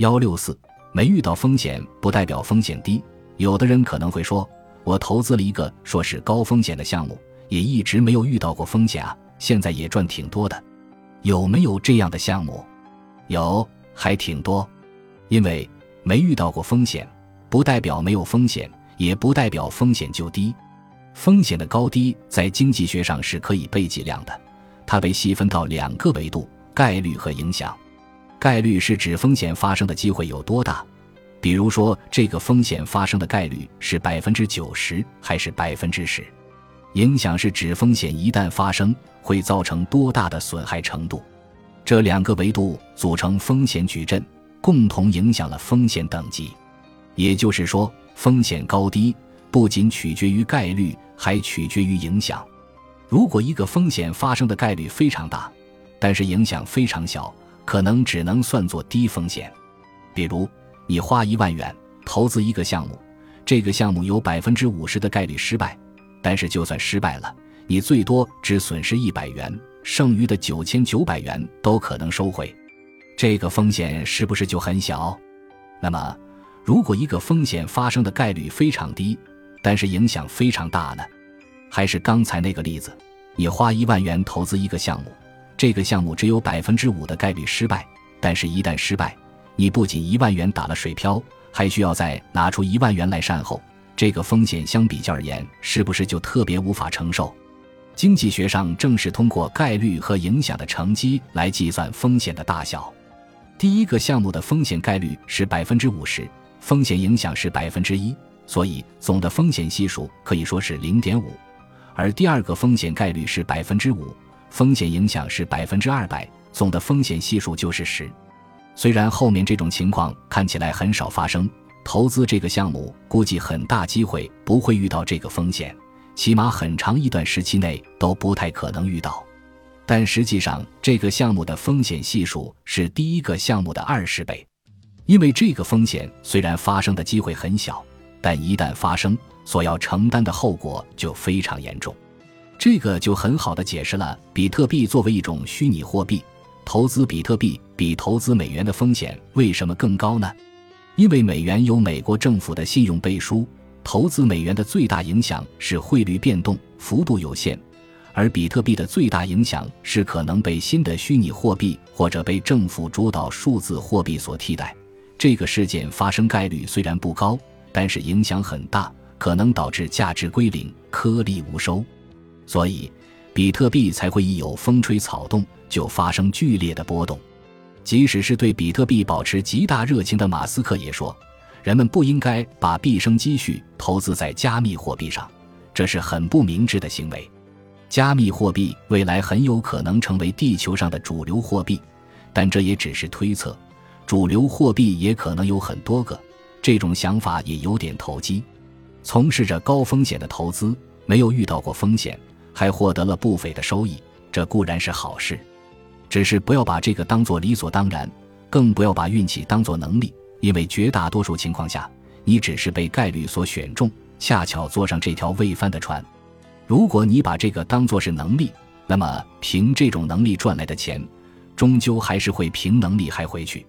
幺六四，没遇到风险不代表风险低。有的人可能会说，我投资了一个说是高风险的项目，也一直没有遇到过风险啊，现在也赚挺多的。有没有这样的项目？有，还挺多。因为没遇到过风险，不代表没有风险，也不代表风险就低。风险的高低在经济学上是可以被计量的，它被细分到两个维度：概率和影响。概率是指风险发生的机会有多大，比如说这个风险发生的概率是百分之九十还是百分之十。影响是指风险一旦发生会造成多大的损害程度。这两个维度组成风险矩阵，共同影响了风险等级。也就是说，风险高低不仅取决于概率。还取决于影响。如果一个风险发生的概率非常大，但是影响非常小，可能只能算作低风险。比如，你花一万元投资一个项目，这个项目有百分之五十的概率失败，但是就算失败了，你最多只损失一百元，剩余的九千九百元都可能收回。这个风险是不是就很小？那么，如果一个风险发生的概率非常低，但是影响非常大呢，还是刚才那个例子，你花一万元投资一个项目，这个项目只有百分之五的概率失败，但是，一旦失败，你不仅一万元打了水漂，还需要再拿出一万元来善后，这个风险相比较而言，是不是就特别无法承受？经济学上正是通过概率和影响的乘积来计算风险的大小。第一个项目的风险概率是百分之五十，风险影响是百分之一。所以，总的风险系数可以说是零点五，而第二个风险概率是百分之五，风险影响是百分之二百，总的风险系数就是十。虽然后面这种情况看起来很少发生，投资这个项目估计很大机会不会遇到这个风险，起码很长一段时期内都不太可能遇到。但实际上，这个项目的风险系数是第一个项目的二十倍，因为这个风险虽然发生的机会很小。但一旦发生，所要承担的后果就非常严重。这个就很好的解释了比特币作为一种虚拟货币，投资比特币比投资美元的风险为什么更高呢？因为美元有美国政府的信用背书，投资美元的最大影响是汇率变动幅度有限，而比特币的最大影响是可能被新的虚拟货币或者被政府主导数字货币所替代。这个事件发生概率虽然不高。但是影响很大，可能导致价值归零、颗粒无收，所以比特币才会一有风吹草动就发生剧烈的波动。即使是对比特币保持极大热情的马斯克也说，人们不应该把毕生积蓄投资在加密货币上，这是很不明智的行为。加密货币未来很有可能成为地球上的主流货币，但这也只是推测，主流货币也可能有很多个。这种想法也有点投机，从事着高风险的投资，没有遇到过风险，还获得了不菲的收益，这固然是好事。只是不要把这个当做理所当然，更不要把运气当做能力，因为绝大多数情况下，你只是被概率所选中，恰巧坐上这条未翻的船。如果你把这个当做是能力，那么凭这种能力赚来的钱，终究还是会凭能力还回去。